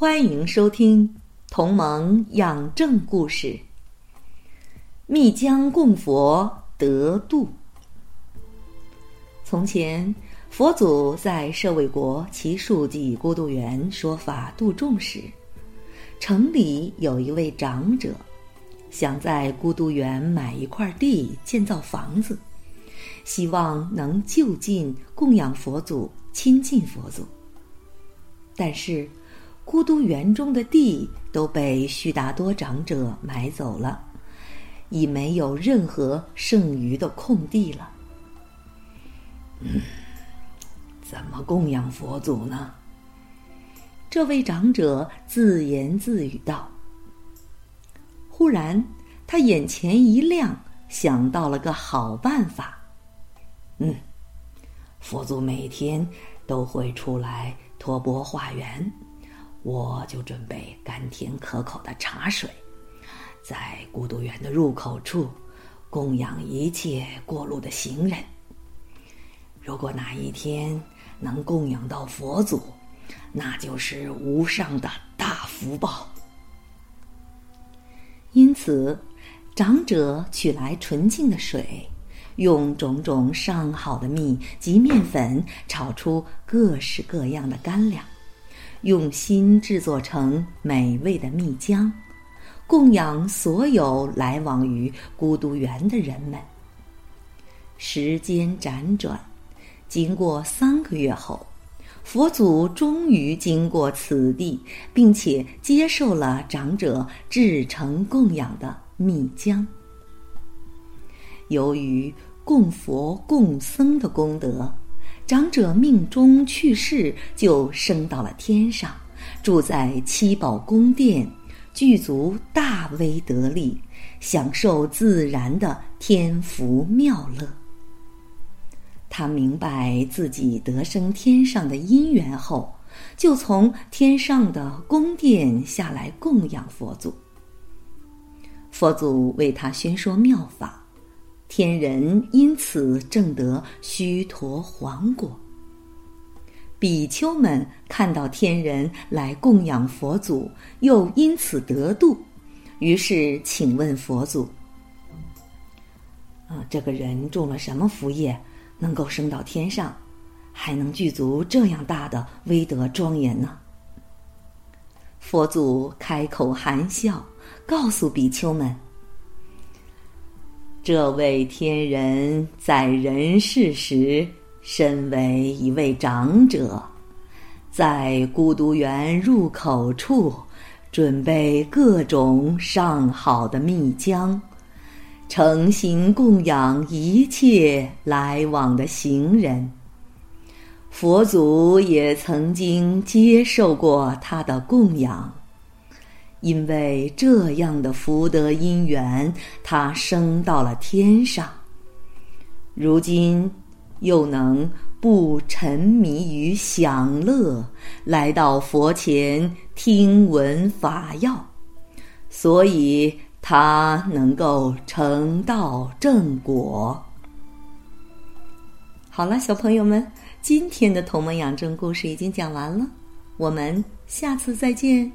欢迎收听《同盟养正故事》。密江供佛得度。从前，佛祖在舍卫国其数记孤独园说法度众时，城里有一位长者，想在孤独园买一块地建造房子，希望能就近供养佛祖、亲近佛祖。但是，孤独园中的地都被须达多长者买走了，已没有任何剩余的空地了。嗯，怎么供养佛祖呢？这位长者自言自语道。忽然，他眼前一亮，想到了个好办法。嗯，佛祖每天都会出来托钵化缘。我就准备甘甜可口的茶水，在孤独园的入口处供养一切过路的行人。如果哪一天能供养到佛祖，那就是无上的大福报。因此，长者取来纯净的水，用种种上好的蜜及面粉炒出各式各样的干粮。用心制作成美味的蜜浆，供养所有来往于孤独园的人们。时间辗转，经过三个月后，佛祖终于经过此地，并且接受了长者制成供养的蜜浆。由于供佛供僧的功德。长者命中去世，就升到了天上，住在七宝宫殿，具足大威德力，享受自然的天福妙乐。他明白自己得升天上的因缘后，就从天上的宫殿下来供养佛祖。佛祖为他宣说妙法。天人因此证得须陀洹果。比丘们看到天人来供养佛祖，又因此得度，于是请问佛祖：“啊，这个人种了什么福业，能够升到天上，还能具足这样大的威德庄严呢？”佛祖开口含笑，告诉比丘们。这位天人在人世时，身为一位长者，在孤独园入口处准备各种上好的蜜浆，诚心供养一切来往的行人。佛祖也曾经接受过他的供养。因为这样的福德因缘，他升到了天上。如今又能不沉迷于享乐，来到佛前听闻法要，所以他能够成道正果。好了，小朋友们，今天的《同盟养正》故事已经讲完了，我们下次再见。